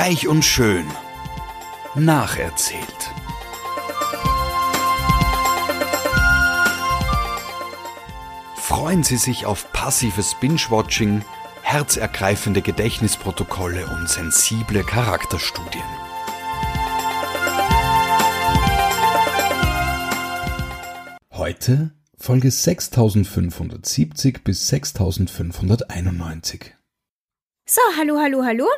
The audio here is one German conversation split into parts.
Reich und schön. Nacherzählt. Freuen Sie sich auf passives Binge-Watching, herzergreifende Gedächtnisprotokolle und sensible Charakterstudien. Heute Folge 6570 bis 6591. So, hallo, hallo, hallo.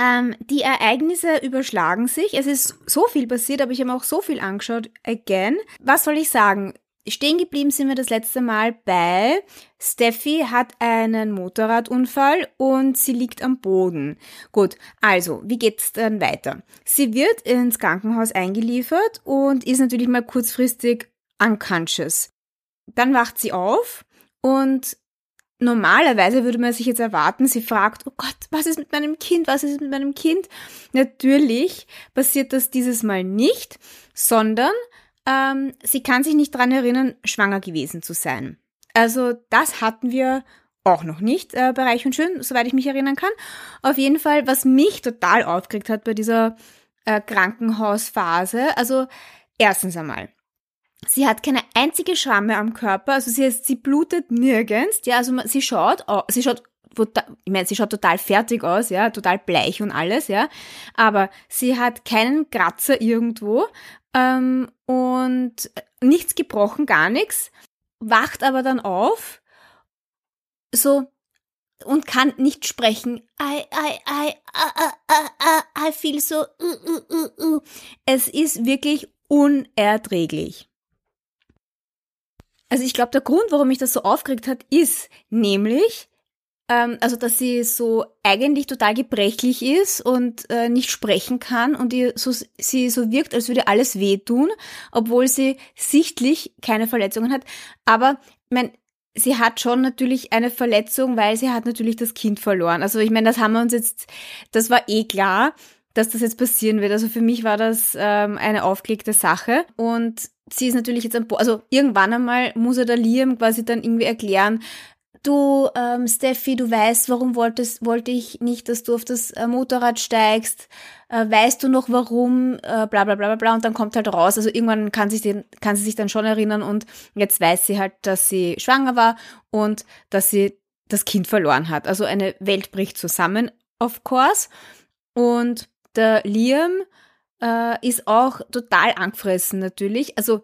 Ähm, die Ereignisse überschlagen sich. Es ist so viel passiert, aber ich habe auch so viel angeschaut. Again. Was soll ich sagen? Stehen geblieben sind wir das letzte Mal bei Steffi hat einen Motorradunfall und sie liegt am Boden. Gut, also, wie geht's dann weiter? Sie wird ins Krankenhaus eingeliefert und ist natürlich mal kurzfristig unconscious. Dann wacht sie auf und normalerweise würde man sich jetzt erwarten, sie fragt, oh Gott, was ist mit meinem Kind, was ist mit meinem Kind? Natürlich passiert das dieses Mal nicht, sondern ähm, sie kann sich nicht dran erinnern, schwanger gewesen zu sein. Also das hatten wir auch noch nicht äh, bei Reich und Schön, soweit ich mich erinnern kann. Auf jeden Fall, was mich total aufgeregt hat bei dieser äh, Krankenhausphase, also erstens einmal, Sie hat keine einzige Schramme am Körper, also sie, sie blutet nirgends, ja, also sie schaut, sie schaut, ich meine, sie schaut total fertig aus, ja, total bleich und alles, ja, aber sie hat keinen Kratzer irgendwo ähm, und nichts gebrochen, gar nichts, wacht aber dann auf, so und kann nicht sprechen. I, I, I, I, I, I, I feel so. Uh, uh, uh, uh. Es ist wirklich unerträglich. Also ich glaube, der Grund, warum mich das so aufgeregt hat, ist nämlich, ähm, also dass sie so eigentlich total gebrechlich ist und äh, nicht sprechen kann und ihr so, sie so wirkt, als würde alles wehtun, obwohl sie sichtlich keine Verletzungen hat. Aber mein, sie hat schon natürlich eine Verletzung, weil sie hat natürlich das Kind verloren. Also ich meine, das haben wir uns jetzt, das war eh klar dass das jetzt passieren wird. Also für mich war das ähm, eine aufgelegte Sache. Und sie ist natürlich jetzt am Bo also irgendwann einmal muss er der Liam quasi dann irgendwie erklären, du, ähm, Steffi, du weißt, warum wolltest, wollte ich nicht, dass du auf das äh, Motorrad steigst, äh, weißt du noch warum, äh, bla bla bla bla bla und dann kommt halt raus, also irgendwann kann, sich den, kann sie sich dann schon erinnern und jetzt weiß sie halt, dass sie schwanger war und dass sie das Kind verloren hat. Also eine Welt bricht zusammen, of course. Und der Liam äh, ist auch total angefressen natürlich. Also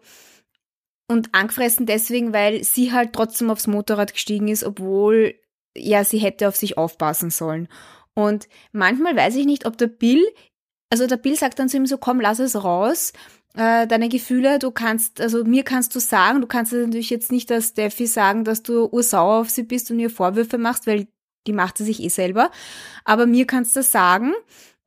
und angefressen deswegen, weil sie halt trotzdem aufs Motorrad gestiegen ist, obwohl ja sie hätte auf sich aufpassen sollen. Und manchmal weiß ich nicht, ob der Bill, also der Bill sagt dann zu ihm so, komm, lass es raus, äh, deine Gefühle, du kannst, also mir kannst du sagen, du kannst natürlich jetzt nicht der Steffi sagen, dass du ursauer auf sie bist und ihr Vorwürfe machst, weil die macht sie sich eh selber, aber mir kannst du sagen,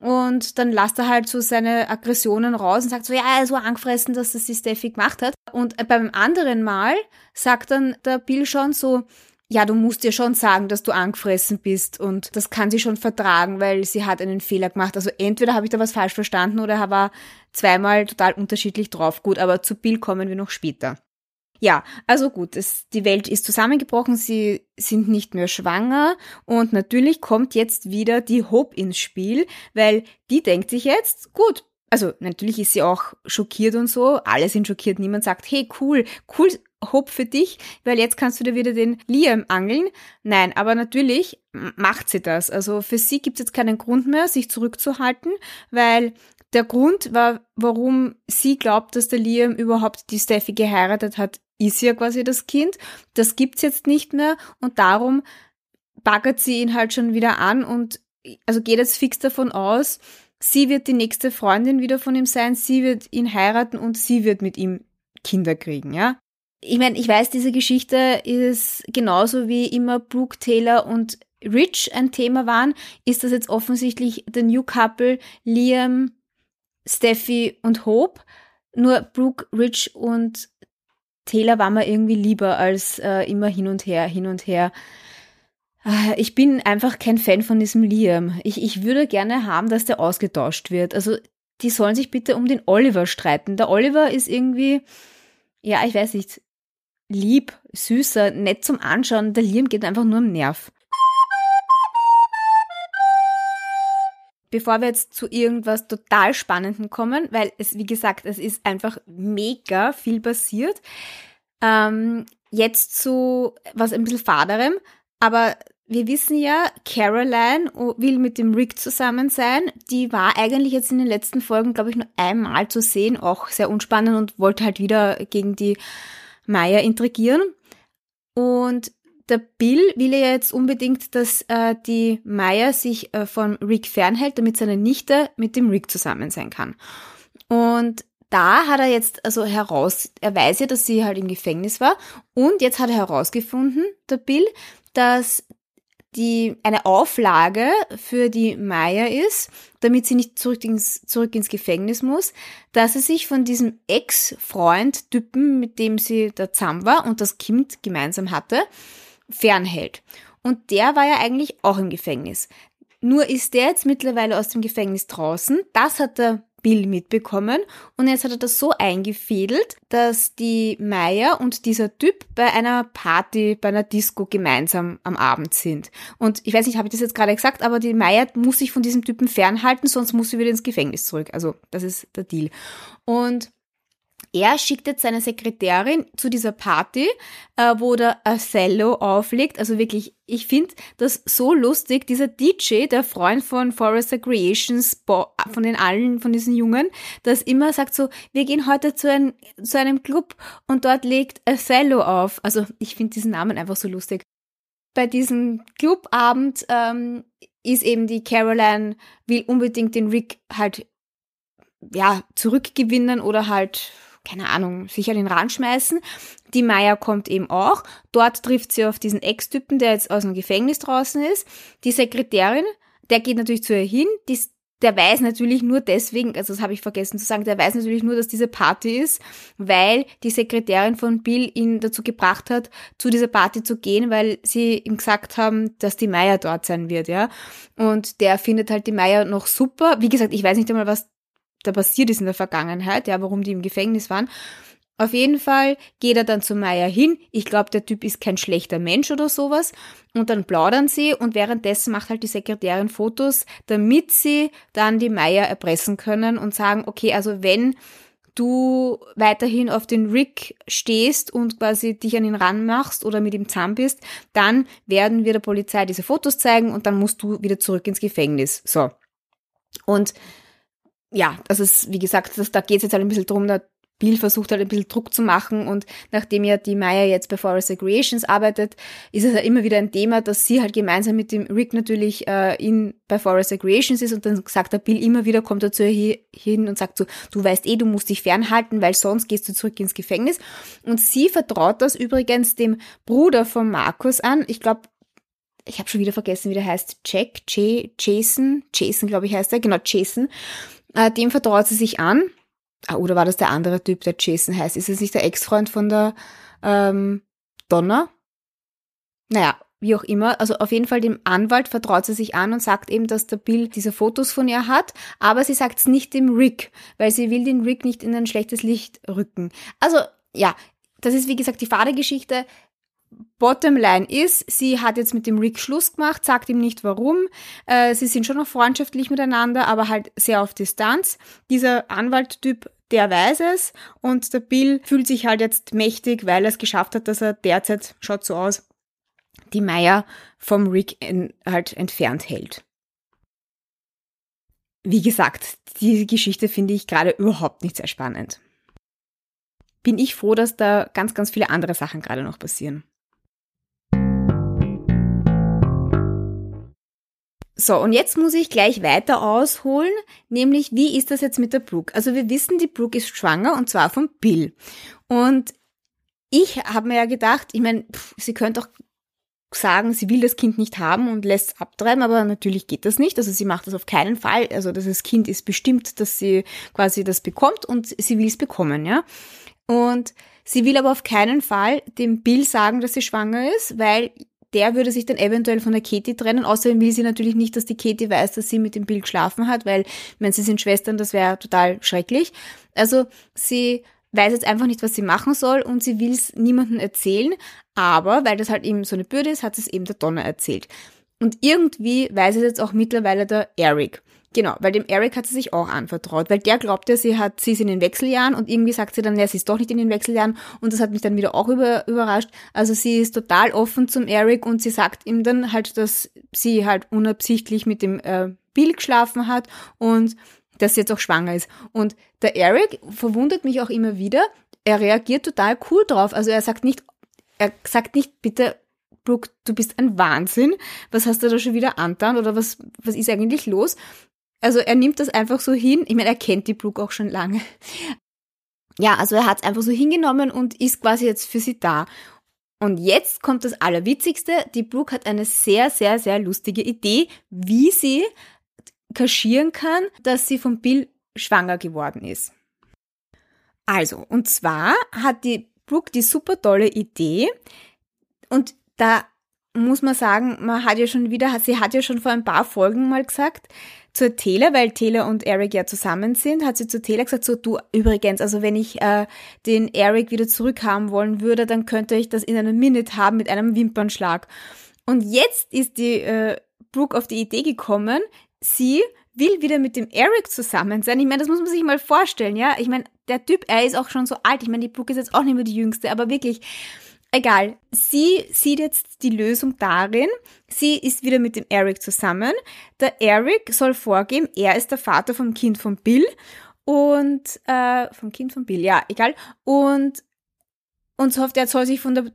und dann lasst er halt so seine Aggressionen raus und sagt so, ja, er ist so angefressen, dass das die Steffi gemacht hat. Und beim anderen Mal sagt dann der Bill schon so, ja, du musst ihr schon sagen, dass du angefressen bist und das kann sie schon vertragen, weil sie hat einen Fehler gemacht. Also entweder habe ich da was falsch verstanden oder er war zweimal total unterschiedlich drauf. Gut, aber zu Bill kommen wir noch später. Ja, also gut, es, die Welt ist zusammengebrochen, sie sind nicht mehr schwanger und natürlich kommt jetzt wieder die Hope ins Spiel, weil die denkt sich jetzt, gut, also natürlich ist sie auch schockiert und so, alle sind schockiert, niemand sagt, hey cool, cool, Hope für dich, weil jetzt kannst du dir wieder den Liam angeln. Nein, aber natürlich macht sie das. Also für sie gibt es jetzt keinen Grund mehr, sich zurückzuhalten, weil der Grund war, warum sie glaubt, dass der Liam überhaupt die Steffi geheiratet hat, ist ja quasi das Kind. Das gibt's jetzt nicht mehr und darum baggert sie ihn halt schon wieder an und also geht jetzt fix davon aus, sie wird die nächste Freundin wieder von ihm sein, sie wird ihn heiraten und sie wird mit ihm Kinder kriegen, ja. Ich meine, ich weiß, diese Geschichte ist genauso wie immer Brooke Taylor und Rich ein Thema waren, ist das jetzt offensichtlich der New Couple Liam, Steffi und Hope. Nur Brooke, Rich und Taylor war mir irgendwie lieber als äh, immer hin und her, hin und her. Äh, ich bin einfach kein Fan von diesem Liam. Ich, ich würde gerne haben, dass der ausgetauscht wird. Also die sollen sich bitte um den Oliver streiten. Der Oliver ist irgendwie, ja, ich weiß nicht, lieb, süßer, nett zum Anschauen. Der Liam geht einfach nur am Nerv. Bevor wir jetzt zu irgendwas total Spannendem kommen, weil es, wie gesagt, es ist einfach mega viel passiert. Ähm, jetzt zu was ein bisschen faderem, aber wir wissen ja, Caroline will mit dem Rick zusammen sein. Die war eigentlich jetzt in den letzten Folgen, glaube ich, nur einmal zu sehen, auch sehr unspannend und wollte halt wieder gegen die Maya intrigieren. Und der Bill will ja jetzt unbedingt, dass äh, die Maya sich äh, von Rick fernhält, damit seine Nichte mit dem Rick zusammen sein kann. Und da hat er jetzt also heraus, er weiß ja, dass sie halt im Gefängnis war und jetzt hat er herausgefunden, der Bill, dass die eine Auflage für die Maya ist, damit sie nicht zurück ins, zurück ins Gefängnis muss, dass sie sich von diesem Ex-Freund-Typen, mit dem sie da zusammen war und das Kind gemeinsam hatte, fernhält. Und der war ja eigentlich auch im Gefängnis. Nur ist der jetzt mittlerweile aus dem Gefängnis draußen. Das hat der Bill mitbekommen und jetzt hat er das so eingefädelt, dass die Maya und dieser Typ bei einer Party, bei einer Disco gemeinsam am Abend sind. Und ich weiß nicht, habe ich das jetzt gerade gesagt, aber die Maya muss sich von diesem Typen fernhalten, sonst muss sie wieder ins Gefängnis zurück. Also das ist der Deal. Und er schickt jetzt seine Sekretärin zu dieser Party, äh, wo der Othello auflegt. Also wirklich, ich finde das so lustig. Dieser DJ, der Freund von Forrester Creations, von den allen, von diesen Jungen, das immer sagt so, wir gehen heute zu, ein, zu einem Club und dort legt Othello auf. Also ich finde diesen Namen einfach so lustig. Bei diesem Clubabend ähm, ist eben die Caroline, will unbedingt den Rick halt ja, zurückgewinnen oder halt keine Ahnung, sicher den Rand schmeißen. Die Maya kommt eben auch. Dort trifft sie auf diesen Ex-Typen, der jetzt aus dem Gefängnis draußen ist. Die Sekretärin, der geht natürlich zu ihr hin. Die, der weiß natürlich nur deswegen, also das habe ich vergessen zu sagen, der weiß natürlich nur, dass diese Party ist, weil die Sekretärin von Bill ihn dazu gebracht hat, zu dieser Party zu gehen, weil sie ihm gesagt haben, dass die Maya dort sein wird, ja. Und der findet halt die Maya noch super. Wie gesagt, ich weiß nicht einmal, was da passiert ist in der Vergangenheit, ja, warum die im Gefängnis waren. Auf jeden Fall geht er dann zu Maya hin. Ich glaube, der Typ ist kein schlechter Mensch oder sowas. Und dann plaudern sie und währenddessen macht halt die Sekretärin Fotos, damit sie dann die Maya erpressen können und sagen, okay, also wenn du weiterhin auf den Rick stehst und quasi dich an ihn ranmachst oder mit ihm zusammen bist, dann werden wir der Polizei diese Fotos zeigen und dann musst du wieder zurück ins Gefängnis. So. Und ja, das ist, wie gesagt, das, da geht es jetzt halt ein bisschen drum, da Bill versucht halt ein bisschen Druck zu machen und nachdem ja die Maya jetzt bei Forest Creations arbeitet, ist es ja immer wieder ein Thema, dass sie halt gemeinsam mit dem Rick natürlich äh, in bei Forest Creations ist und dann sagt der Bill immer wieder, kommt er zu ihr hin und sagt so, du weißt eh, du musst dich fernhalten, weil sonst gehst du zurück ins Gefängnis. Und sie vertraut das übrigens dem Bruder von Markus an. Ich glaube, ich habe schon wieder vergessen, wie der heißt. Jack, J, Jason, Jason, glaube ich, heißt er. Genau, Jason. Äh, dem vertraut sie sich an. Ah, oder war das der andere Typ, der Jason heißt? Ist es nicht der Ex-Freund von der ähm, Donna? Naja, wie auch immer. Also auf jeden Fall dem Anwalt vertraut sie sich an und sagt eben, dass der Bill diese Fotos von ihr hat, aber sie sagt es nicht dem Rick, weil sie will den Rick nicht in ein schlechtes Licht rücken. Also ja, das ist wie gesagt die Fahrergeschichte. Bottomline ist, sie hat jetzt mit dem Rick Schluss gemacht, sagt ihm nicht warum. Äh, sie sind schon noch freundschaftlich miteinander, aber halt sehr auf Distanz. Dieser Anwalttyp, der weiß es und der Bill fühlt sich halt jetzt mächtig, weil er es geschafft hat, dass er derzeit, schaut so aus, die Meier vom Rick in, halt entfernt hält. Wie gesagt, diese Geschichte finde ich gerade überhaupt nicht sehr spannend. Bin ich froh, dass da ganz, ganz viele andere Sachen gerade noch passieren. So, und jetzt muss ich gleich weiter ausholen, nämlich wie ist das jetzt mit der Brooke? Also wir wissen, die Brooke ist schwanger und zwar von Bill. Und ich habe mir ja gedacht, ich meine, sie könnte auch sagen, sie will das Kind nicht haben und lässt es abtreiben, aber natürlich geht das nicht. Also sie macht das auf keinen Fall. Also das Kind ist bestimmt, dass sie quasi das bekommt und sie will es bekommen, ja. Und sie will aber auf keinen Fall dem Bill sagen, dass sie schwanger ist, weil der würde sich dann eventuell von der Katie trennen. Außerdem will sie natürlich nicht, dass die Katie weiß, dass sie mit dem Bill geschlafen hat, weil, wenn sie sind Schwestern, das wäre total schrecklich. Also sie weiß jetzt einfach nicht, was sie machen soll und sie will es niemandem erzählen, aber weil das halt eben so eine Bürde ist, hat es eben der Donner erzählt. Und irgendwie weiß es jetzt auch mittlerweile der Eric. Genau, weil dem Eric hat sie sich auch anvertraut, weil der glaubte, sie hat, sie ist in den Wechseljahren und irgendwie sagt sie dann, ja, sie ist doch nicht in den Wechseljahren und das hat mich dann wieder auch über, überrascht. Also sie ist total offen zum Eric und sie sagt ihm dann halt, dass sie halt unabsichtlich mit dem äh, Bill geschlafen hat und dass sie jetzt auch schwanger ist. Und der Eric verwundert mich auch immer wieder. Er reagiert total cool drauf. Also er sagt nicht, er sagt nicht, bitte, Brooke, du bist ein Wahnsinn. Was hast du da schon wieder antan oder was, was ist eigentlich los? Also er nimmt das einfach so hin. Ich meine, er kennt die Brooke auch schon lange. Ja, also er hat es einfach so hingenommen und ist quasi jetzt für sie da. Und jetzt kommt das Allerwitzigste. Die Brooke hat eine sehr, sehr, sehr lustige Idee, wie sie kaschieren kann, dass sie von Bill schwanger geworden ist. Also, und zwar hat die Brooke die super tolle Idee und da muss man sagen, man hat ja schon wieder, sie hat ja schon vor ein paar Folgen mal gesagt, zur Taylor, weil Taylor und Eric ja zusammen sind, hat sie zu Taylor gesagt, so du übrigens, also wenn ich äh, den Eric wieder zurückhaben wollen würde, dann könnte ich das in einer Minute haben mit einem Wimpernschlag. Und jetzt ist die äh, Brooke auf die Idee gekommen, sie will wieder mit dem Eric zusammen sein. Ich meine, das muss man sich mal vorstellen, ja. Ich meine, der Typ, er ist auch schon so alt. Ich meine, die Brooke ist jetzt auch nicht mehr die Jüngste, aber wirklich, Egal, sie sieht jetzt die Lösung darin, sie ist wieder mit dem Eric zusammen. Der Eric soll vorgeben, er ist der Vater vom Kind von Bill und äh, vom Kind von Bill, ja, egal. Und und so hofft er, soll sich von der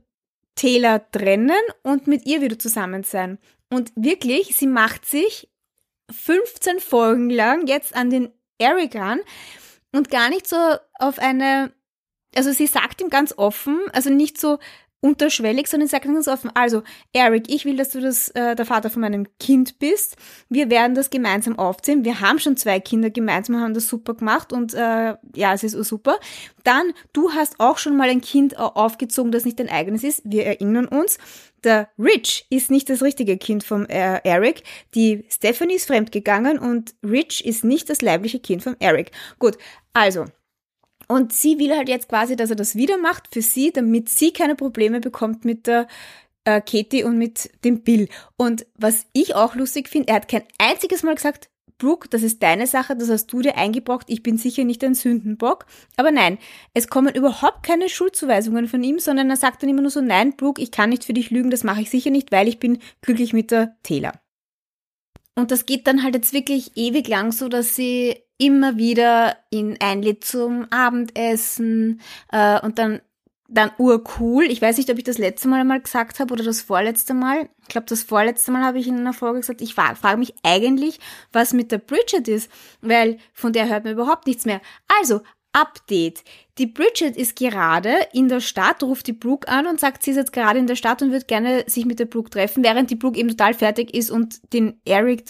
Taylor trennen und mit ihr wieder zusammen sein. Und wirklich, sie macht sich 15 Folgen lang jetzt an den Eric ran und gar nicht so auf eine also sie sagt ihm ganz offen, also nicht so, unterschwellig, sondern sagt ganz offen, also Eric, ich will, dass du das, äh, der Vater von meinem Kind bist. Wir werden das gemeinsam aufziehen. Wir haben schon zwei Kinder gemeinsam, haben das super gemacht und äh, ja, es ist super. Dann, du hast auch schon mal ein Kind aufgezogen, das nicht dein eigenes ist. Wir erinnern uns. Der Rich ist nicht das richtige Kind vom äh, Eric. Die Stephanie ist fremdgegangen und Rich ist nicht das leibliche Kind vom Eric. Gut, also und sie will halt jetzt quasi, dass er das wieder macht für sie, damit sie keine Probleme bekommt mit der äh, Katie und mit dem Bill. Und was ich auch lustig finde, er hat kein einziges Mal gesagt, Brooke, das ist deine Sache, das hast du dir eingebrockt, ich bin sicher nicht ein Sündenbock. Aber nein, es kommen überhaupt keine Schuldzuweisungen von ihm, sondern er sagt dann immer nur so, nein, Brooke, ich kann nicht für dich lügen, das mache ich sicher nicht, weil ich bin glücklich mit der Taylor. Und das geht dann halt jetzt wirklich ewig lang so, dass sie immer wieder ihn einlädt zum Abendessen äh, und dann dann urcool. Ich weiß nicht, ob ich das letzte Mal einmal gesagt habe oder das vorletzte Mal. Ich glaube, das vorletzte Mal habe ich in einer Folge gesagt, ich frage frag mich eigentlich, was mit der Bridget ist, weil von der hört man überhaupt nichts mehr. Also, Update. Die Bridget ist gerade in der Stadt, ruft die Brooke an und sagt, sie ist jetzt gerade in der Stadt und wird gerne sich mit der Brooke treffen, während die Brooke eben total fertig ist und den Eric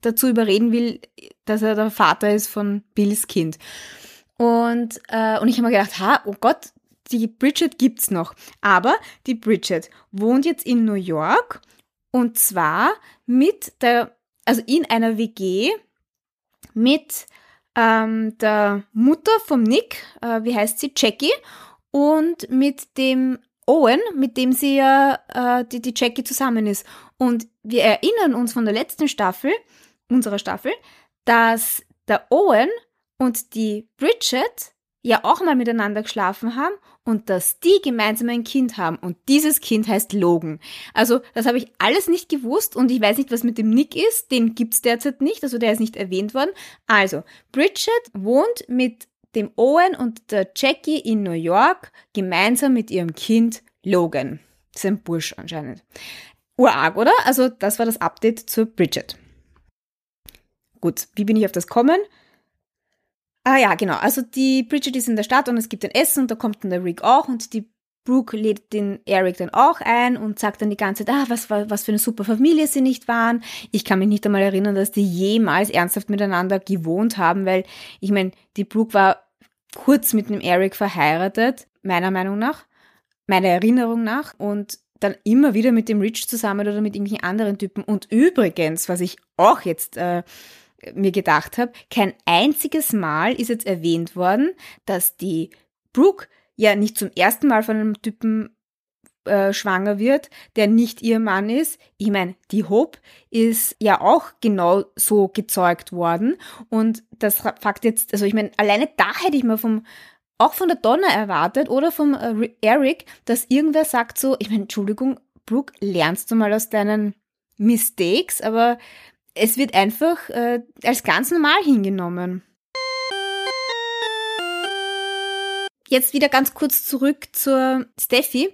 dazu überreden will, dass er der Vater ist von Bills Kind. Und, äh, und ich habe mir gedacht, ha, oh Gott, die Bridget gibt's noch. Aber die Bridget wohnt jetzt in New York und zwar mit der, also in einer WG mit ähm, der Mutter vom Nick, äh, wie heißt sie, Jackie, und mit dem Owen, mit dem sie ja äh, die, die Jackie zusammen ist. Und wir erinnern uns von der letzten Staffel, unserer Staffel, dass der Owen und die Bridget ja auch mal miteinander geschlafen haben und dass die gemeinsam ein Kind haben und dieses Kind heißt Logan. Also das habe ich alles nicht gewusst und ich weiß nicht, was mit dem Nick ist, den gibt's derzeit nicht, also der ist nicht erwähnt worden. Also Bridget wohnt mit dem Owen und der Jackie in New York gemeinsam mit ihrem Kind Logan. Das ist ein Bursch anscheinend. Urarg, oder? Also das war das Update zur Bridget. Gut, wie bin ich auf das kommen? Ah ja, genau. Also die Bridget ist in der Stadt und es gibt ein Essen und da kommt dann der Rick auch und die Brooke lädt den Eric dann auch ein und sagt dann die ganze Zeit, ah, was, was für eine super Familie sie nicht waren. Ich kann mich nicht einmal erinnern, dass die jemals ernsthaft miteinander gewohnt haben, weil ich meine, die Brooke war kurz mit dem Eric verheiratet, meiner Meinung nach, meiner Erinnerung nach und dann immer wieder mit dem Rich zusammen oder mit irgendwelchen anderen Typen. Und übrigens, was ich auch jetzt äh, mir gedacht habe, kein einziges Mal ist jetzt erwähnt worden, dass die Brooke ja nicht zum ersten Mal von einem Typen äh, schwanger wird, der nicht ihr Mann ist. Ich meine, die Hope ist ja auch genau so gezeugt worden. Und das Fakt jetzt, also ich meine, alleine da hätte ich mir vom auch von der Donna erwartet oder vom äh, Eric, dass irgendwer sagt so, ich meine, Entschuldigung, Brooke, lernst du mal aus deinen Mistakes, aber es wird einfach äh, als ganz normal hingenommen. Jetzt wieder ganz kurz zurück zur Steffi.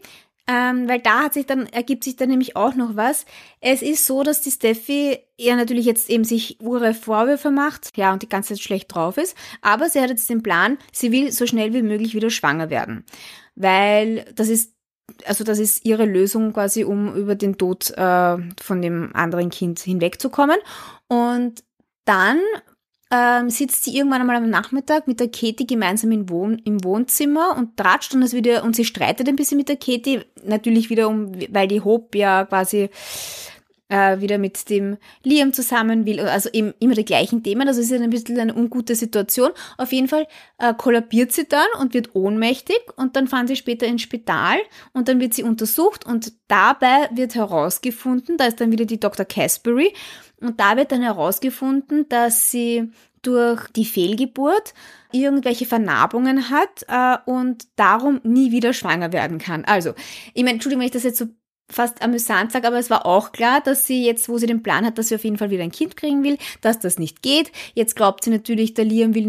Ähm, weil da hat sich dann, ergibt sich dann nämlich auch noch was. Es ist so, dass die Steffi ja natürlich jetzt eben sich ure Vorwürfe macht, ja, und die ganze Zeit schlecht drauf ist, aber sie hat jetzt den Plan, sie will so schnell wie möglich wieder schwanger werden. Weil das ist, also das ist ihre Lösung quasi, um über den Tod äh, von dem anderen Kind hinwegzukommen. Und dann ähm, sitzt sie irgendwann einmal am Nachmittag mit der Katie gemeinsam im, Wohn im Wohnzimmer und tratscht und das wieder und sie streitet ein bisschen mit der Katie, natürlich wieder um, weil die Hope ja quasi äh, wieder mit dem Liam zusammen will, also eben immer die gleichen Themen, also es ist ein bisschen eine ungute Situation. Auf jeden Fall äh, kollabiert sie dann und wird ohnmächtig und dann fahren sie später ins Spital und dann wird sie untersucht und dabei wird herausgefunden, da ist dann wieder die Dr. Casbury und da wird dann herausgefunden, dass sie durch die Fehlgeburt irgendwelche Vernarbungen hat äh, und darum nie wieder schwanger werden kann. Also, ich meine, Entschuldigung, wenn ich das jetzt so fast amüsant sage, aber es war auch klar, dass sie jetzt, wo sie den Plan hat, dass sie auf jeden Fall wieder ein Kind kriegen will, dass das nicht geht. Jetzt glaubt sie natürlich, der Liam will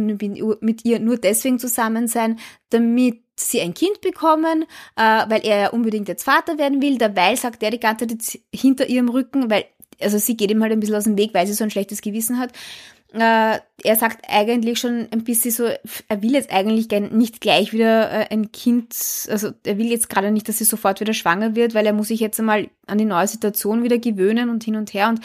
mit ihr nur deswegen zusammen sein, damit sie ein Kind bekommen, äh, weil er ja unbedingt jetzt Vater werden will. Dabei sagt er die ganze Zeit hinter ihrem Rücken, weil also sie geht ihm halt ein bisschen aus dem Weg, weil sie so ein schlechtes Gewissen hat. Äh, er sagt eigentlich schon ein bisschen so, er will jetzt eigentlich nicht gleich wieder äh, ein Kind, also er will jetzt gerade nicht, dass sie sofort wieder schwanger wird, weil er muss sich jetzt einmal an die neue Situation wieder gewöhnen und hin und her. Und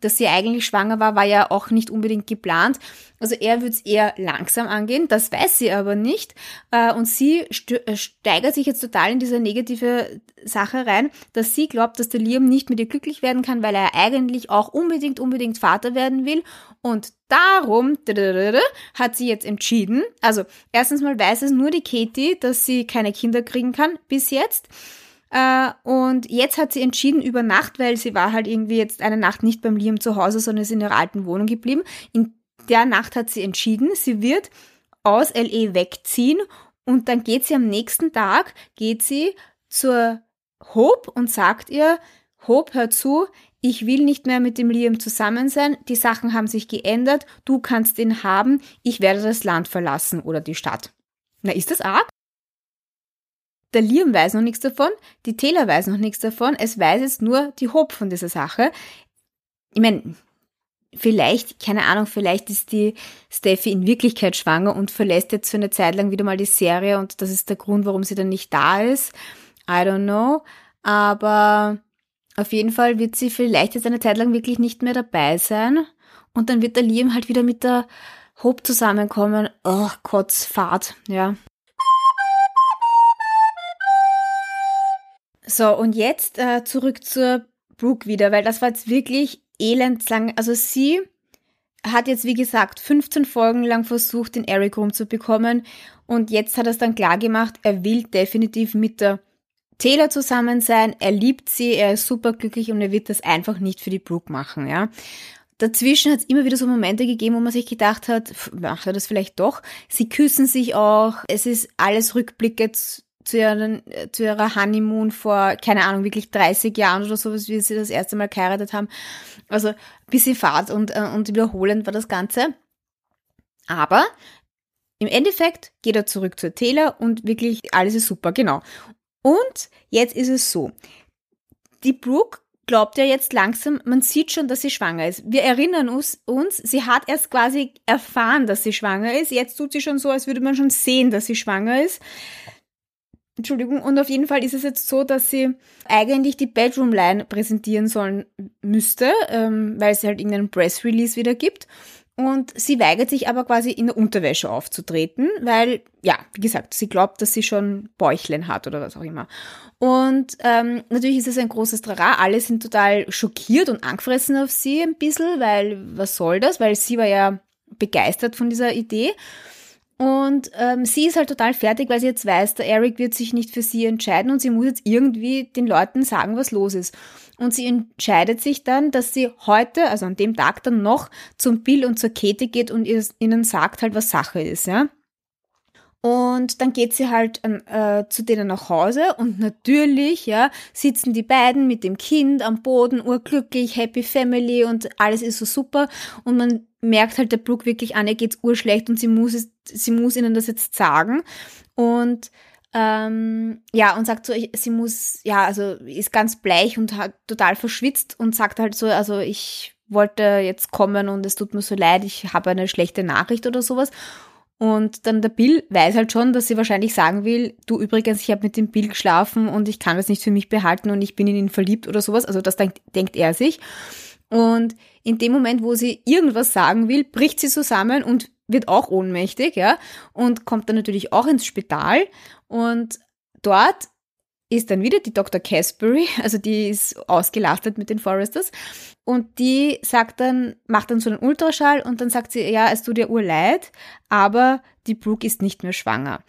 dass sie eigentlich schwanger war, war ja auch nicht unbedingt geplant. Also er wird es eher langsam angehen, das weiß sie aber nicht. Äh, und sie äh, steigert sich jetzt total in diese negative Sache rein, dass sie glaubt, dass der Liam nicht mit ihr glücklich werden kann, weil er eigentlich auch unbedingt, unbedingt Vater werden will. Und darum hat sie jetzt entschieden, also erstens mal weiß es nur die Katie, dass sie keine Kinder kriegen kann bis jetzt. Äh, und jetzt hat sie entschieden über Nacht, weil sie war halt irgendwie jetzt eine Nacht nicht beim Liam zu Hause, sondern ist in ihrer alten Wohnung geblieben. In der Nacht hat sie entschieden, sie wird aus LE wegziehen und dann geht sie am nächsten Tag, geht sie zur Hope und sagt ihr, Hope, hör zu, ich will nicht mehr mit dem Liam zusammen sein, die Sachen haben sich geändert, du kannst ihn haben, ich werde das Land verlassen oder die Stadt. Na, ist das arg? Der Liam weiß noch nichts davon, die Taylor weiß noch nichts davon, es weiß jetzt nur die Hope von dieser Sache. Ich meine, vielleicht, keine Ahnung, vielleicht ist die Steffi in Wirklichkeit schwanger und verlässt jetzt für eine Zeit lang wieder mal die Serie und das ist der Grund, warum sie dann nicht da ist. I don't know. Aber auf jeden Fall wird sie vielleicht jetzt eine Zeit lang wirklich nicht mehr dabei sein und dann wird der Liam halt wieder mit der Hope zusammenkommen. Oh, Kotzfahrt, ja. So, und jetzt äh, zurück zur Brooke wieder, weil das war jetzt wirklich elendslang. Also sie hat jetzt, wie gesagt, 15 Folgen lang versucht, den Eric rumzubekommen. Und jetzt hat er es dann klar gemacht, er will definitiv mit der Taylor zusammen sein. Er liebt sie, er ist superglücklich und er wird das einfach nicht für die Brooke machen, ja. Dazwischen hat es immer wieder so Momente gegeben, wo man sich gedacht hat, macht er das vielleicht doch? Sie küssen sich auch. Es ist alles Rückblick jetzt zu, ihren, zu ihrer Honeymoon vor, keine Ahnung, wirklich 30 Jahren oder sowas, wie sie das erste Mal geheiratet haben. Also ein bisschen fad und, äh, und wiederholend war das Ganze. Aber im Endeffekt geht er zurück zur Taylor und wirklich alles ist super, genau. Und jetzt ist es so. Die Brooke glaubt ja jetzt langsam, man sieht schon, dass sie schwanger ist. Wir erinnern uns, uns, sie hat erst quasi erfahren, dass sie schwanger ist. Jetzt tut sie schon so, als würde man schon sehen, dass sie schwanger ist. Entschuldigung, und auf jeden Fall ist es jetzt so, dass sie eigentlich die Bedroom Line präsentieren sollen müsste, ähm, weil es halt irgendeinen Press Release wieder gibt. Und sie weigert sich aber quasi in der Unterwäsche aufzutreten, weil, ja, wie gesagt, sie glaubt, dass sie schon Bäuchlein hat oder was auch immer. Und ähm, natürlich ist es ein großes Trara. Alle sind total schockiert und angefressen auf sie ein bisschen, weil was soll das? Weil sie war ja begeistert von dieser Idee. Und ähm, sie ist halt total fertig, weil sie jetzt weiß, der Eric wird sich nicht für sie entscheiden und sie muss jetzt irgendwie den Leuten sagen, was los ist. Und sie entscheidet sich dann, dass sie heute, also an dem Tag dann noch zum Bill und zur Kete geht und ihnen sagt halt, was Sache ist, ja. Und dann geht sie halt äh, zu denen nach Hause und natürlich, ja, sitzen die beiden mit dem Kind am Boden, urglücklich, happy family und alles ist so super. Und man merkt halt der Brooke wirklich an, ihr geht's urschlecht und sie muss es, sie muss ihnen das jetzt sagen. Und ähm, ja, und sagt so, ich, sie muss, ja, also ist ganz bleich und hat total verschwitzt und sagt halt so, also ich wollte jetzt kommen und es tut mir so leid, ich habe eine schlechte Nachricht oder sowas. Und dann der Bill weiß halt schon, dass sie wahrscheinlich sagen will, du übrigens, ich habe mit dem Bill geschlafen und ich kann das nicht für mich behalten und ich bin in ihn verliebt oder sowas. Also das denkt, denkt er sich. Und in dem Moment, wo sie irgendwas sagen will, bricht sie zusammen und wird auch ohnmächtig, ja, und kommt dann natürlich auch ins Spital. Und dort ist dann wieder die Dr. Casbury, also die ist ausgelastet mit den Foresters. Und die sagt dann, macht dann so einen Ultraschall und dann sagt sie, ja, es tut ihr urleid, aber die Brooke ist nicht mehr schwanger.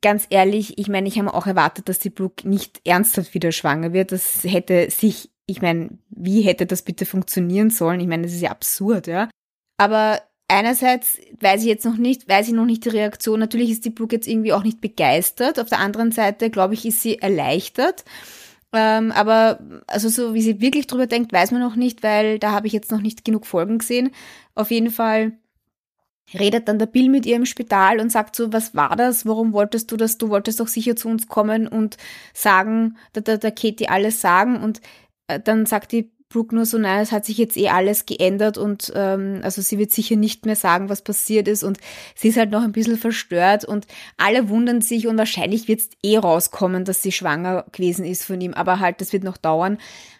Ganz ehrlich, ich meine, ich habe auch erwartet, dass die Brooke nicht ernsthaft wieder schwanger wird. Das hätte sich, ich meine, wie hätte das bitte funktionieren sollen? Ich meine, das ist ja absurd, ja. Aber einerseits weiß ich jetzt noch nicht, weiß ich noch nicht die Reaktion. Natürlich ist die Brooke jetzt irgendwie auch nicht begeistert. Auf der anderen Seite, glaube ich, ist sie erleichtert. Ähm, aber also so wie sie wirklich drüber denkt, weiß man noch nicht, weil da habe ich jetzt noch nicht genug Folgen gesehen. Auf jeden Fall redet dann der Bill mit ihr im Spital und sagt so, was war das? Warum wolltest du das? Du wolltest doch sicher zu uns kommen und sagen, der, der, der Katie alles sagen. Und äh, dann sagt die Brooke nur so, nein, es hat sich jetzt eh alles geändert und ähm, also sie wird sicher nicht mehr sagen, was passiert ist und sie ist halt noch ein bisschen verstört und alle wundern sich und wahrscheinlich wird es eh rauskommen, dass sie schwanger gewesen ist von ihm, aber halt, das wird noch dauern.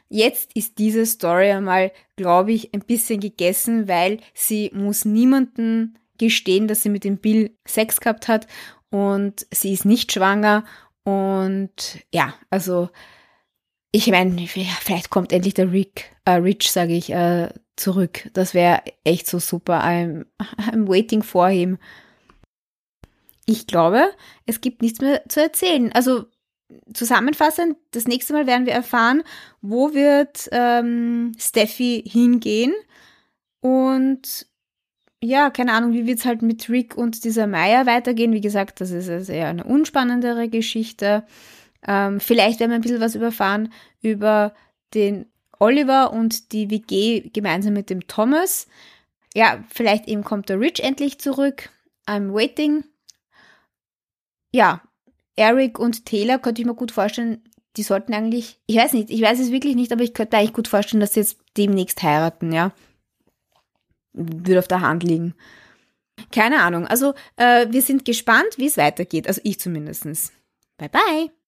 Jetzt ist diese Story einmal, glaube ich, ein bisschen gegessen, weil sie muss niemanden gestehen, dass sie mit dem Bill Sex gehabt hat und sie ist nicht schwanger und ja, also ich meine, vielleicht kommt endlich der Rick, äh, Rich, sage ich, äh, zurück. Das wäre echt so super. I'm, I'm waiting for him. Ich glaube, es gibt nichts mehr zu erzählen. Also zusammenfassend, das nächste Mal werden wir erfahren, wo wird ähm, Steffi hingehen und ja, keine Ahnung, wie wird es halt mit Rick und dieser Maya weitergehen. Wie gesagt, das ist eher eine unspannendere Geschichte. Ähm, vielleicht werden wir ein bisschen was überfahren über den Oliver und die WG gemeinsam mit dem Thomas. Ja, vielleicht eben kommt der Rich endlich zurück. I'm waiting. Ja, Eric und Taylor könnte ich mir gut vorstellen, die sollten eigentlich, ich weiß nicht, ich weiß es wirklich nicht, aber ich könnte eigentlich gut vorstellen, dass sie jetzt demnächst heiraten, ja. Würde auf der Hand liegen. Keine Ahnung. Also, äh, wir sind gespannt, wie es weitergeht. Also ich zumindest. Bye bye.